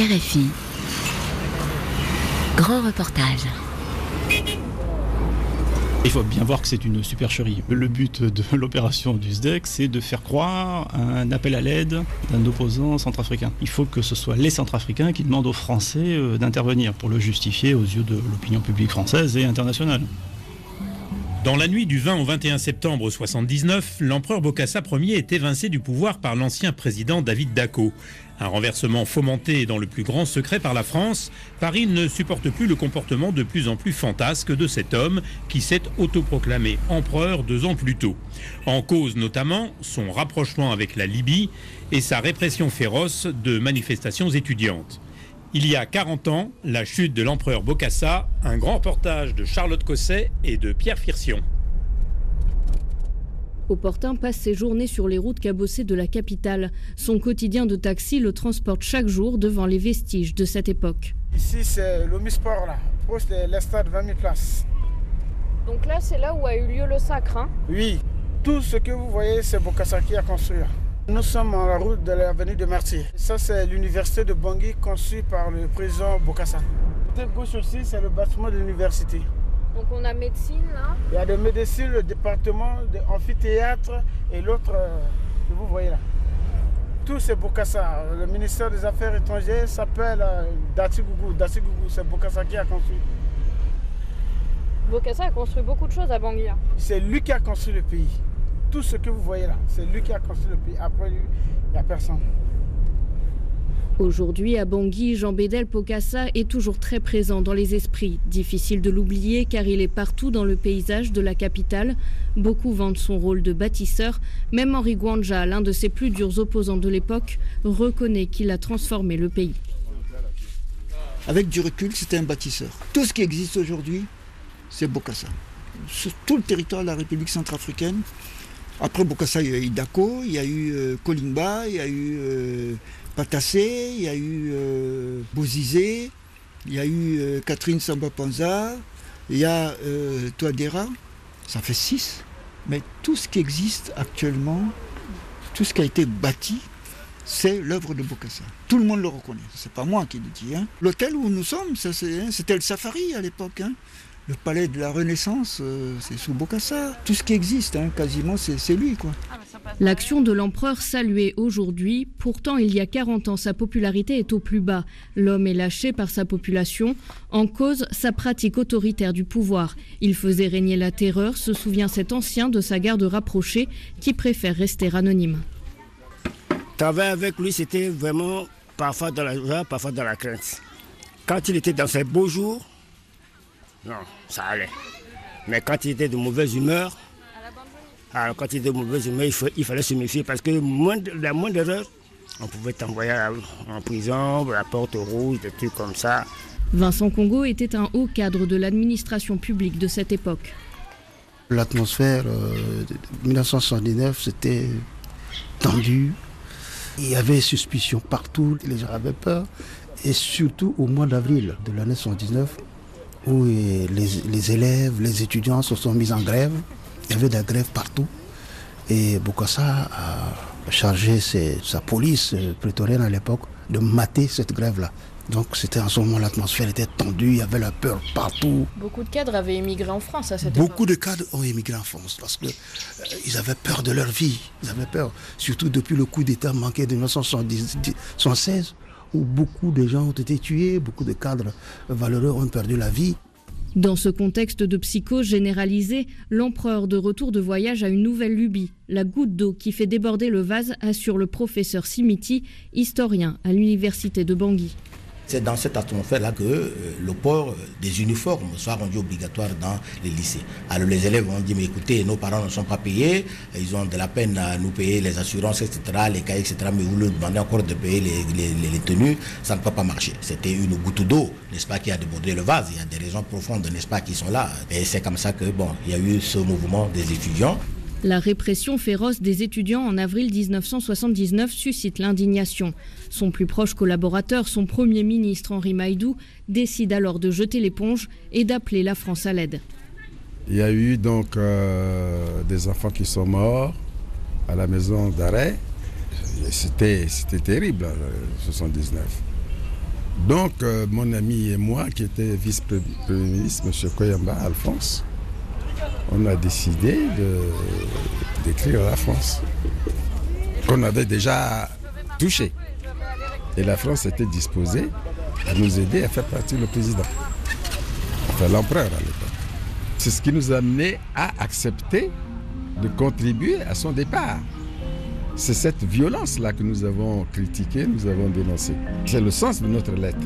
RFI. Grand reportage. Il faut bien voir que c'est une supercherie. Le but de l'opération du SDEC, c'est de faire croire un appel à l'aide d'un opposant centrafricain. Il faut que ce soit les centrafricains qui demandent aux Français euh, d'intervenir pour le justifier aux yeux de l'opinion publique française et internationale. Dans la nuit du 20 au 21 septembre 1979, l'empereur Bokassa Ier est évincé du pouvoir par l'ancien président David Dacko. Un renversement fomenté dans le plus grand secret par la France, Paris ne supporte plus le comportement de plus en plus fantasque de cet homme qui s'est autoproclamé empereur deux ans plus tôt. En cause notamment son rapprochement avec la Libye et sa répression féroce de manifestations étudiantes. Il y a 40 ans, la chute de l'empereur Bokassa, un grand reportage de Charlotte Cosset et de Pierre Firsion. Opportun passe ses journées sur les routes cabossées de la capitale. Son quotidien de taxi le transporte chaque jour devant les vestiges de cette époque. Ici, c'est l'Omisport, là, proche de l'estade 20 000 places. Donc là, c'est là où a eu lieu le sacre, hein? Oui, tout ce que vous voyez, c'est Bokassa qui a construit. Nous sommes en la route de l'avenue de Martyr. Ça, c'est l'université de Bangui conçue par le président Bokassa. Côté gauche aussi, c'est le bâtiment de l'université. Donc on a médecine là Il y a de médecine, le département d'amphithéâtre et l'autre euh, que vous voyez là. Tout c'est Bokassa. Le ministère des Affaires étrangères s'appelle euh, Dati-Gougou. Dati-Gougou, c'est Bokassa qui a construit. Bokassa a construit beaucoup de choses à Bangui. C'est lui qui a construit le pays. Tout ce que vous voyez là, c'est lui qui a construit le pays. Après lui, il n'y a personne. Aujourd'hui, à Bangui, Jean Bédel Pocassa est toujours très présent dans les esprits. Difficile de l'oublier car il est partout dans le paysage de la capitale. Beaucoup vantent son rôle de bâtisseur. Même Henri Gwanja, l'un de ses plus durs opposants de l'époque, reconnaît qu'il a transformé le pays. Avec du recul, c'était un bâtisseur. Tout ce qui existe aujourd'hui, c'est Bokassa. Sur tout le territoire de la République centrafricaine. Après Bokassa, il y a eu Dako, il y a eu euh, Kolimba, il y a eu euh, Patassé, il y a eu euh, Bozizé, il y a eu Catherine Samba Panza, il y a Touadéra. Ça fait six. Mais tout ce qui existe actuellement, tout ce qui a été bâti, c'est l'œuvre de Bokassa. Tout le monde le reconnaît. C'est pas moi qui le dis. hein. L'hôtel où nous sommes, hein, c'était le Safari à l'époque. hein. Le palais de la Renaissance, euh, c'est sous Bokassa. Tout ce qui existe, hein, quasiment, c'est c'est lui. quoi. L'action de l'empereur saluée aujourd'hui, pourtant il y a 40 ans sa popularité est au plus bas. L'homme est lâché par sa population, en cause sa pratique autoritaire du pouvoir. Il faisait régner la terreur, se souvient cet ancien de sa garde rapprochée qui préfère rester anonyme. Travailler avec lui, c'était vraiment parfois dans la joie, parfois dans la crainte. Quand il était dans ses beaux jours, non, ça allait. Mais quand il était de mauvaise humeur, alors quand il était de mauvaise humeur, il, faut- il fallait se méfier parce que moindre- la moindre erreur, on pouvait t'envoyer en prison, la porte rouge, des trucs comme ça. Vincent Congo était un haut cadre de l'administration publique de cette époque. L'atmosphère euh, de 1979, c'était tendu. Il y avait suspicion partout, les gens avaient peur. Et surtout au mois d'avril de l'année 79, où euh, les, les élèves, les étudiants se sont mis en grève. Il y avait des grèves partout. Et Bokassa a chargé ses- sa police euh, prétorienne à l'époque de mater cette grève-là. Donc c'était en ce moment l'atmosphère était tendue, il y avait la peur partout. Beaucoup de cadres avaient émigré en France à cette Beaucoup de cadres ont émigré en France parce qu'ils avaient peur de leur vie. Ils avaient peur, surtout depuis le coup d'État manqué de 1976, où beaucoup de gens ont été tués, beaucoup de cadres valeureux ont perdu la vie. Dans ce contexte de psychose généralisée, l'empereur de retour de voyage a une nouvelle lubie, la goutte d'eau qui fait déborder le vase, assure le professeur Simiti, historien à l'université de Bangui. C'est dans cette atmosphère-là que euh, le port euh, des uniformes soit rendu obligatoire dans les lycées. Alors les élèves ont dit, mais écoutez, nos parents ne sont pas payés, ils ont de la peine à nous payer les assurances, etc., les cahiers, etc., mais vous leur demandez encore de payer les, tenues, ça ne peut pas marcher. C'était une goutte d'eau, n'est-ce pas, qui a débordé le vase. Il y a des raisons profondes, n'est-ce pas, qui sont là. Et c'est comme ça que, bon, il y a eu ce mouvement des étudiants. La répression féroce des étudiants en avril 1979 suscite l'indignation. Son plus proche collaborateur, son Premier ministre Henri Maïdou, décide alors de jeter l'éponge et d'appeler la France à l'aide. Il y a eu donc euh, des enfants qui sont morts à la maison d'arrêt. C'était, terrible, en 79. Donc, euh, mon ami et moi, qui était vice-premier ministre, M. Koyamba Alphonse, on a décidé d'écrire à la France, qu'on avait déjà touché. Et la France était disposée à nous aider à faire partir le président, enfin l'empereur à l'époque. C'est ce qui nous a amené à accepter de contribuer à son départ. C'est cette violence-là que nous avons critiquée, nous avons dénoncée. C'est le sens de notre lettre.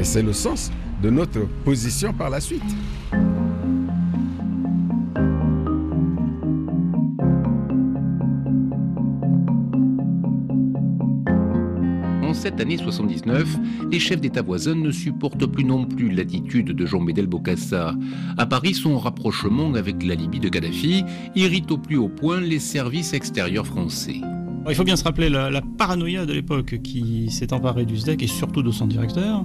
Et c'est le sens de notre position par la suite. Cette année 79, les chefs d'État voisins ne supportent plus non plus l'attitude de Jean Bédel Bokassa. À Paris, son rapprochement avec la Libye de Kadhafi irrite au plus haut point les services extérieurs français. Il faut bien se rappeler la, paranoïa de l'époque qui s'est emparée du SDEC et surtout de son directeur.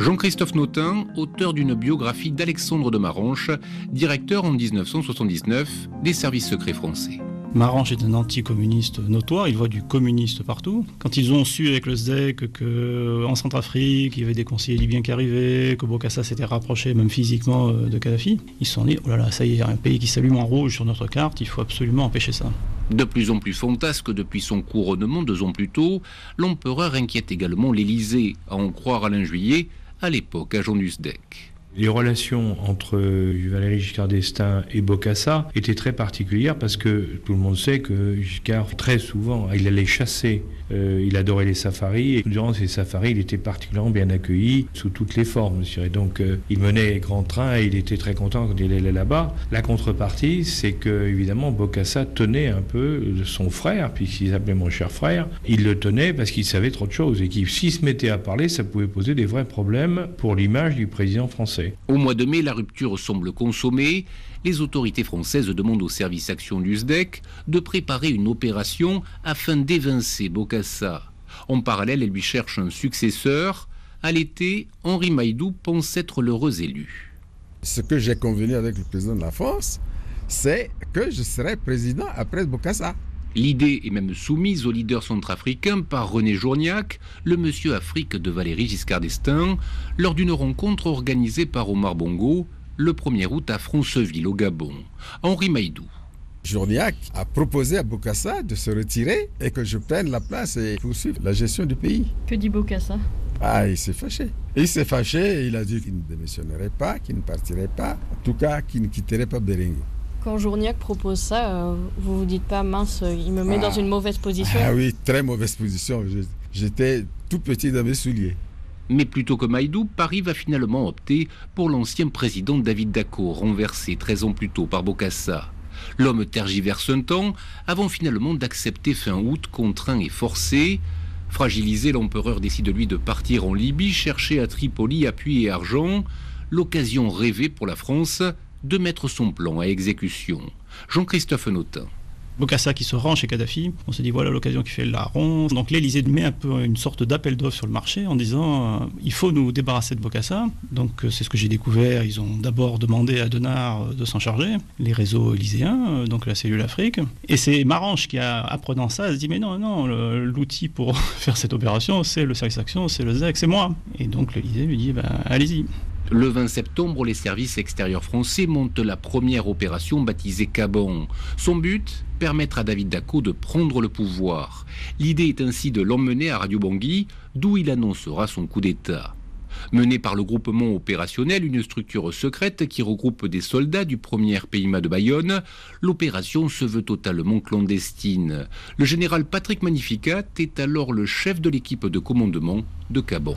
Jean-Christophe Notin, auteur d'une biographie d'Alexandre de Maranche, directeur en 1979 des services secrets français. Marange est un anticommuniste notoire, il voit du communiste partout. Quand ils ont su avec le SDEC qu'en Centrafrique, il y avait des conseillers libyens qui arrivaient, que Bokassa s'était rapproché même physiquement euh, de Kadhafi, ils se sont dit, oh là là, ça y est, un pays qui s'allume en rouge sur notre carte, il faut absolument empêcher ça. De plus en plus fantasque depuis son couronnement deux ans plus tôt, l'empereur inquiète également l'Élysée, à en croire Alain Juillet, à l'époque agent du SDEC. Les relations entre Valéry Giscard d'Estaing et Bokassa étaient très particulières parce que tout le monde sait que Giscard, très souvent, il allait chasser, euh, il adorait les safaris et durant ces safaris, il était particulièrement bien accueilli sous toutes les formes. Donc, euh, il menait grand train et il était très content quand il allait là-bas. La contrepartie, c'est que, évidemment, Bokassa tenait un peu son frère, puisqu'il s'appelait mon cher frère. Il le tenait parce qu'il savait trop de choses et qu'il, s'il se mettait à parler, ça pouvait poser des vrais problèmes pour l'image du président français. Au mois de mai, la rupture semble consommée. Les autorités françaises demandent au service action du SDEC de préparer une opération afin d'évincer Bokassa. En parallèle, elle lui cherche un successeur. À l'été, Henri Maïdou pense être l'heureux élu. Ce que j'ai convenu avec le président de la France, c'est que je serai président après Bokassa. L'idée est même soumise au leader centrafricain par René Journiac, le monsieur Afrique de Valéry Giscard d'Estaing, lors d'une rencontre organisée par Omar Bongo le 1er août à Franceville, au Gabon. Henri Maïdou. Journiac a proposé à Bokassa de se retirer et que je prenne la place et poursuivre la gestion du pays. Que dit Bokassa? Ah, il s'est fâché. Il s'est fâché et il a dit qu'il ne démissionnerait pas, qu'il ne partirait pas, en tout cas qu'il ne quitterait pas Bering. Quand Journiac propose ça, euh, vous vous dites pas mince, il me met dans ah. une mauvaise position Ah oui, très mauvaise position. J'étais tout petit dans mes souliers. Mais plutôt que Maïdou, Paris va finalement opter pour l'ancien président David Dacko, renversé 13 ans plus tôt par Bokassa. L'homme tergiverse un temps avant finalement d'accepter fin août, contraint et forcé. Fragilisé, l'empereur décide lui de partir en Libye, chercher à Tripoli appui et argent. L'occasion rêvée pour la France de mettre son plan à exécution. Jean-Christophe Notin. Bokassa qui se rend chez Kadhafi, on se dit voilà l'occasion qui fait la ronde. Donc l'Elysée met un peu une sorte d'appel d'offres sur le marché en disant euh, il faut nous débarrasser de Bokassa. Donc euh, c'est ce que j'ai découvert. Ils ont d'abord demandé à Denard euh, de s'en charger, les réseaux élyséens, donc la cellule Afrique. Et c'est Marange qui, a, apprenant ça, se dit mais non, non, l'outil pour faire cette opération, c'est le service action, c'est le ZEC, c'est moi. Et donc l'Elysée lui dit ben, allez-y. Le 20 septembre, les services extérieurs français montent la première opération baptisée Cabon. Son but Permettre à David Dacko de prendre le pouvoir. L'idée est ainsi de l'emmener à Radio Bangui, d'où il annoncera son coup d'État. Mené par le groupement opérationnel, une structure secrète qui regroupe des soldats du premier PIMA de Bayonne, l'opération se veut totalement clandestine. Le général Patrick Magnificat est alors le chef de l'équipe de commandement de Cabon.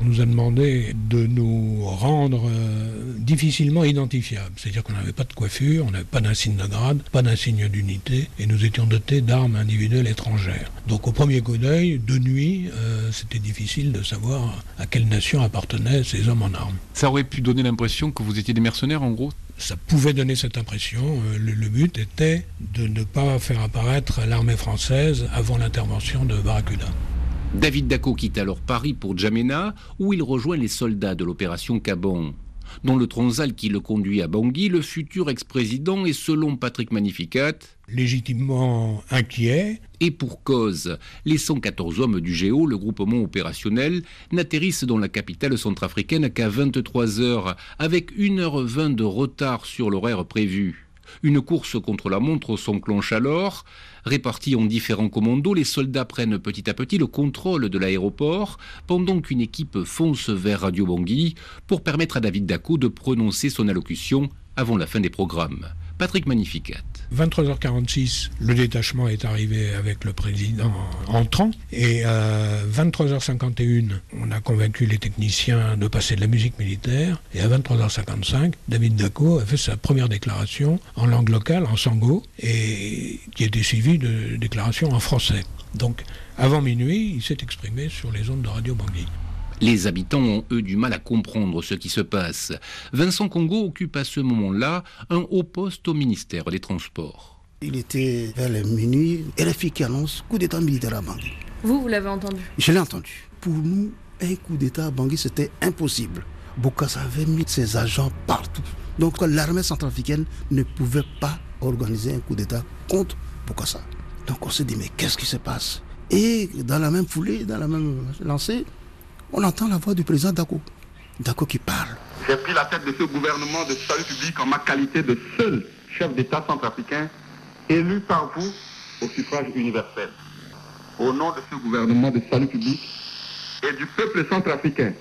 On nous a demandé de nous rendre euh, difficilement identifiables. C'est-à-dire qu'on n'avait pas de coiffure, on n'avait pas d'insigne de grade, pas d'insigne d'unité, et nous étions dotés d'armes individuelles étrangères. Donc au premier coup d'œil, de nuit, euh, c'était difficile de savoir à quelle nation appartenaient ces hommes en armes. Ça aurait pu donner l'impression que vous étiez des mercenaires en gros? Ça pouvait donner cette impression. Euh, le, but était de ne pas faire apparaître l'armée française avant l'intervention de Barracuda. David Dacko quitte alors Paris pour Djamena, où il rejoint les soldats de l'opération Cabon. Dans le Transal qui le conduit à Bangui, le futur ex-président est, selon Patrick Magnificat, légitimement inquiet. Et pour cause, les 114 hommes du Géo, le groupement opérationnel, n'atterrissent dans la capitale centrafricaine qu'à 23 heures, avec 1h20 de retard sur l'horaire prévu. Une course contre la montre s'enclenche alors. Répartis en différents commandos, les soldats prennent petit à petit le contrôle de l'aéroport pendant qu'une équipe fonce vers Radio Bangui pour permettre à David Dacko de prononcer son allocution avant la fin des programmes. Patrick Magnificat. 23h46, le détachement est arrivé avec le président entrant. Et à 23h51, on a convaincu les techniciens de passer de la musique militaire. Et à 23h55, David Daco a fait sa première déclaration en langue locale, en sango, et qui était suivie de déclarations en français. Donc, avant minuit, il s'est exprimé sur les ondes de Radio Bangui. Les habitants ont, eux, du mal à comprendre ce qui se passe. Vincent Congo occupe à ce moment-là un haut poste au ministère des Transports. Il était vers les minuit et la fille qui annonce coup d'État militaire à Bangui. Vous, vous l'avez entendu? Je l'ai entendu. Pour nous, un coup d'État à Bangui, c'était impossible. Bokassa avait mis ses agents partout. Donc l'armée centrafricaine ne pouvait pas organiser un coup d'État contre Bokassa. Donc on s'est dit, mais qu'est-ce qui se passe? Et dans la même foulée, dans la même lancée, on entend la voix du président Dako. Dako qui parle. J'ai pris la tête de ce gouvernement de salut public en ma qualité de seul chef d'État centrafricain élu par vous au suffrage universel. Au nom de ce gouvernement de salut public et du peuple centrafricain,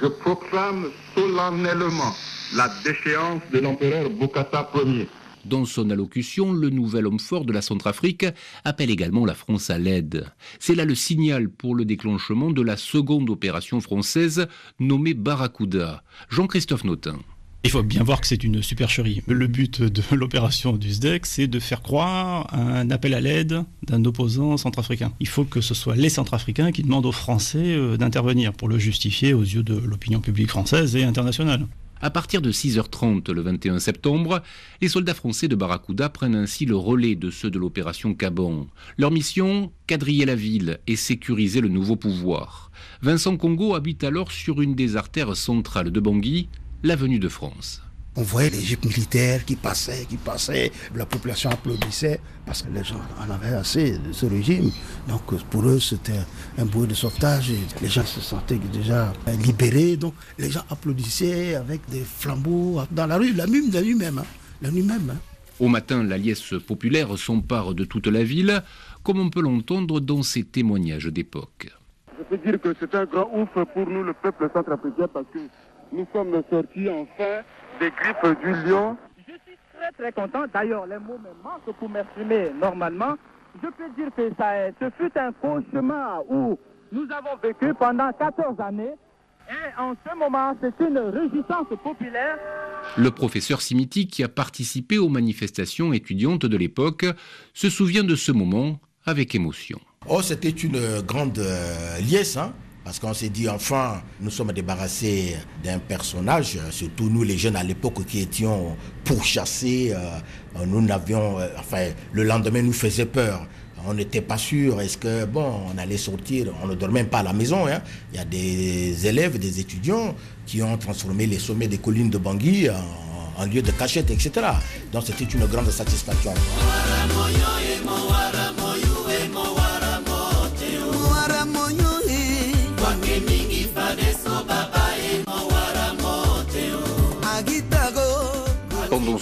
je proclame solennellement la déchéance de l'empereur Bokassa Ier dans son allocution, le nouvel homme fort de la Centrafrique appelle également la France à l'aide. C'est là le signal pour le déclenchement de la seconde opération française nommée Barracuda. Jean-Christophe Notin. Il faut bien voir que c'est une supercherie. Le but de l'opération du SDEC, c'est de faire croire un appel à l'aide d'un opposant centrafricain. Il faut que ce soit les centrafricains qui demandent aux Français euh, d'intervenir pour le justifier aux yeux de l'opinion publique française et internationale. À partir de 6h30 le 21 septembre, les soldats français de Barracuda prennent ainsi le relais de ceux de l'opération Caban. Leur mission quadriller la ville et sécuriser le nouveau pouvoir. Vincent Congo habite alors sur une des artères centrales de Bangui, l'avenue de France. On voyait les jupes militaires qui passaient, qui passaient. La population applaudissait parce que les gens en avaient assez de ce régime. Donc pour eux, c'était un bruit de sauvetage. Et les gens se sentaient déjà libérés. Donc les gens applaudissaient avec des flambeaux dans la rue, la nuit, la nuit même. Hein. La nuit même hein. Au matin, la liesse populaire s'empare de toute la ville, comme on peut l'entendre dans ces témoignages d'époque? Je peux dire que c'est un grand ouf pour nous, le peuple centrafricain, parce que nous sommes sortis enfin des griffes du lion. Je suis très très content. D'ailleurs, les mots me manquent pour m'exprimer normalement. Je peux dire que ça, ce fut un cauchemar où nous avons vécu pendant 14 années. Et en ce moment, c'est une résistance populaire. Le professeur Simiti, qui a participé aux manifestations étudiantes de l'époque, se souvient de ce moment avec émotion. Oh, c'était une grande euh, liesse, hein parce qu'on s'est dit, enfin, nous sommes débarrassés d'un personnage, surtout nous les jeunes à l'époque qui étions pourchassés. Euh, nous n'avions, euh, enfin, le lendemain nous faisait peur. On n'était pas sûr, est-ce que, bon, on allait sortir, on ne dormait même pas à la maison. Hein. Il y a des élèves, des étudiants qui ont transformé les sommets des collines de Bangui en, en lieu de cachette, etc. Donc c'était une grande satisfaction.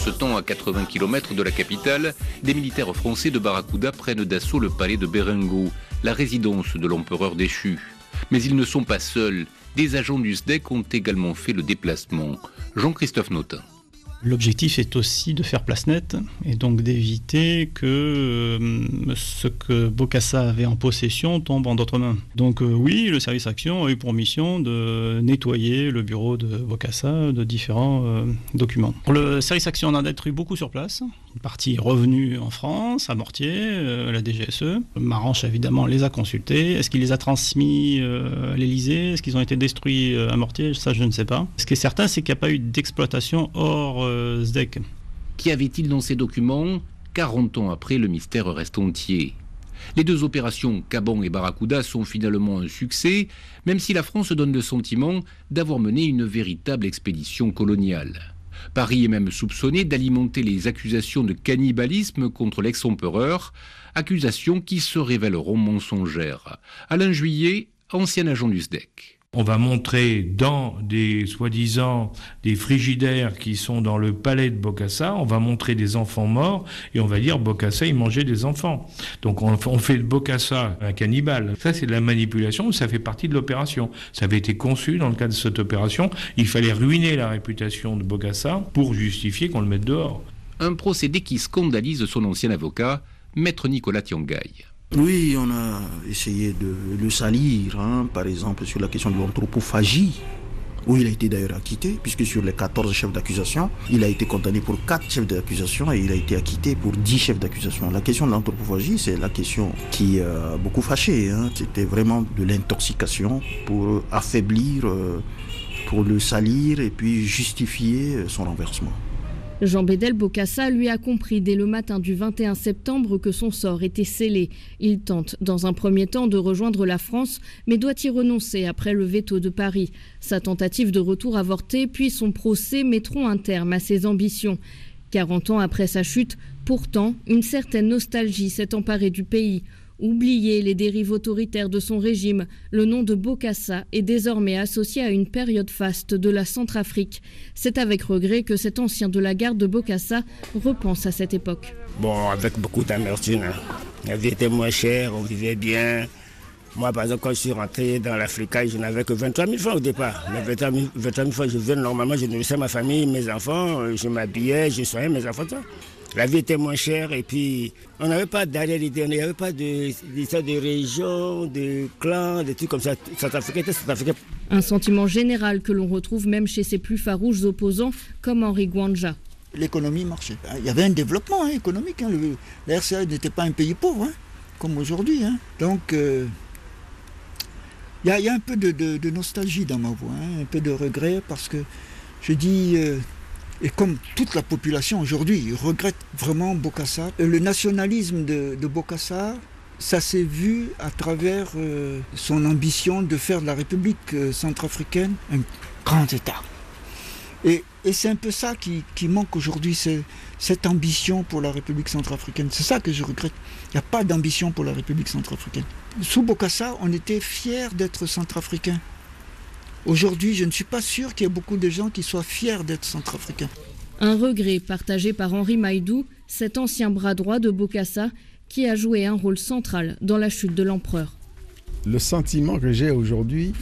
Ce temps, à 80 km de la capitale, des militaires français de Barracuda prennent d'assaut le palais de Berengo, la résidence de l'empereur déchu. Mais ils ne sont pas seuls. Des agents du SDEC ont également fait le déplacement. Jean-Christophe Notin. L'objectif est aussi de faire place nette et donc d'éviter que euh, ce que Bokassa avait en possession tombe en d'autres mains. Donc euh, oui, le service action a eu pour mission de nettoyer le bureau de Bokassa de différents euh, documents. Le service action en a détruit beaucoup sur place. Une partie est revenue en France, à Mortier, la DGSE. Maranche évidemment les a consultés. Est-ce qu'il les a transmis à l'Elysée Est-ce qu'ils ont été détruits à Mortier? Ça je ne sais pas. Ce qui est certain, c'est qu'il n'y a pas eu d'exploitation hors Qu'y avait-il dans ces documents? 40 ans après, le mystère reste entier. Les deux opérations Cabon et Barracuda sont finalement un succès, même si la France donne le sentiment d'avoir mené une véritable expédition coloniale. Paris est même soupçonné d'alimenter les accusations de cannibalisme contre l'ex-empereur, accusations qui se révéleront mensongères. Alain Juillet, ancien agent du SDEC. On va montrer dans des soi-disant des frigidaires qui sont dans le palais de Bokassa, on va montrer des enfants morts et on va dire Bokassa il mangeait des enfants. Donc on, fait de Bokassa un cannibale. Ça c'est de la manipulation, ça fait partie de l'opération. Ça avait été conçu dans le cadre de cette opération. Il fallait ruiner la réputation de Bokassa pour justifier qu'on le mette dehors. Un procédé qui scandalise son ancien avocat, maître Nicolas Tiangay. Oui, on a essayé de le salir, hein, par exemple sur la question de l'anthropophagie, où il a été d'ailleurs acquitté, puisque sur les 14 chefs d'accusation, il a été condamné pour 4 chefs d'accusation et il a été acquitté pour 10 chefs d'accusation. La question de l'anthropophagie, c'est la question qui a beaucoup fâché. Hein. C'était vraiment de l'intoxication pour affaiblir, euh, pour le salir et puis justifier son renversement. Jean Bédel Bocassa lui a compris dès le matin du 21 septembre que son sort était scellé. Il tente dans un premier temps de rejoindre la France, mais doit y renoncer après le veto de Paris. Sa tentative de retour avortée, puis son procès mettront un terme à ses ambitions. 40 ans après sa chute, pourtant, une certaine nostalgie s'est emparée du pays. Oublier les dérives autoritaires de son régime, le nom de Bokassa est désormais associé à une période faste de la Centrafrique. C'est avec regret que cet ancien de la garde de Bokassa repense à cette époque. Bon, avec beaucoup d'amertume. Hein. La vie était moins chère, on vivait bien. Moi, par exemple, quand je suis rentré dans l'Afrique, je n'avais que 23 000 francs au départ. Mais 23 000, francs, je venais normalement, je nourrissais ma famille, mes enfants, je m'habillais, je soignais mes enfants. La vie était moins chère et puis on n'avait pas d'arrière-idée, on n'avait pas de, de région, de clans, des trucs comme ça. Un sentiment général que l'on retrouve même chez ses plus farouches opposants comme Henri Gwanja. L'économie marchait. Il y avait un développement hein, économique. Hein. La RCA n'était pas un pays pauvre, hein, comme aujourd'hui. Donc, euh, il y, a un peu de, nostalgie dans ma voix, un peu de regret parce que je dis. Euh, et comme toute la population aujourd'hui regrette vraiment Bokassa, euh, le nationalisme de, Bokassa, ça s'est vu à travers euh, son ambition de faire de la République euh, centrafricaine un grand État. Et, c'est un peu ça qui, manque aujourd'hui, cette ambition pour la République centrafricaine. C'est ça que je regrette. Il n'y a pas d'ambition pour la République centrafricaine. Sous Bokassa, on était fiers d'être centrafricains. Aujourd'hui, je ne suis pas sûr qu'il y ait beaucoup de gens qui soient fiers d'être centrafricains. Un regret partagé par Henri Maïdou, cet ancien bras droit de Bokassa, qui a joué un rôle central dans la chute de l'empereur. Le sentiment que j'ai aujourd'hui,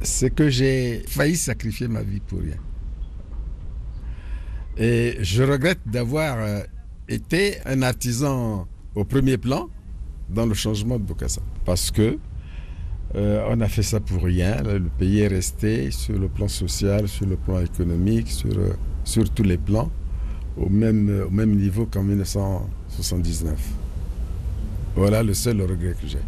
c'est que j'ai failli sacrifier ma vie pour rien. Et je regrette d'avoir euh, été un artisan au premier plan dans le changement de Bokassa. Parce que euh, on a fait ça pour rien. Le pays est resté sur le plan social, sur le plan économique, sur, euh, tous les plans, au même, au même niveau qu'en 1979. Voilà le seul regret que j'ai.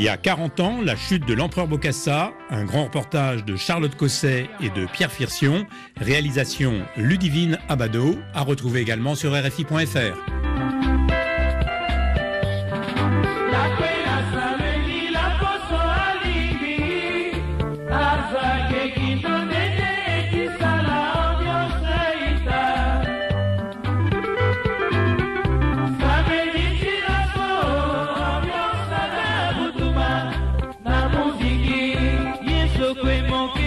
Il y a 40 ans, la chute de l'empereur Bokassa, un grand reportage de Charlotte Cosset et de Pierre Firsion, réalisation Ludivine Abado, à retrouver également sur RFI.fr. कोई मौका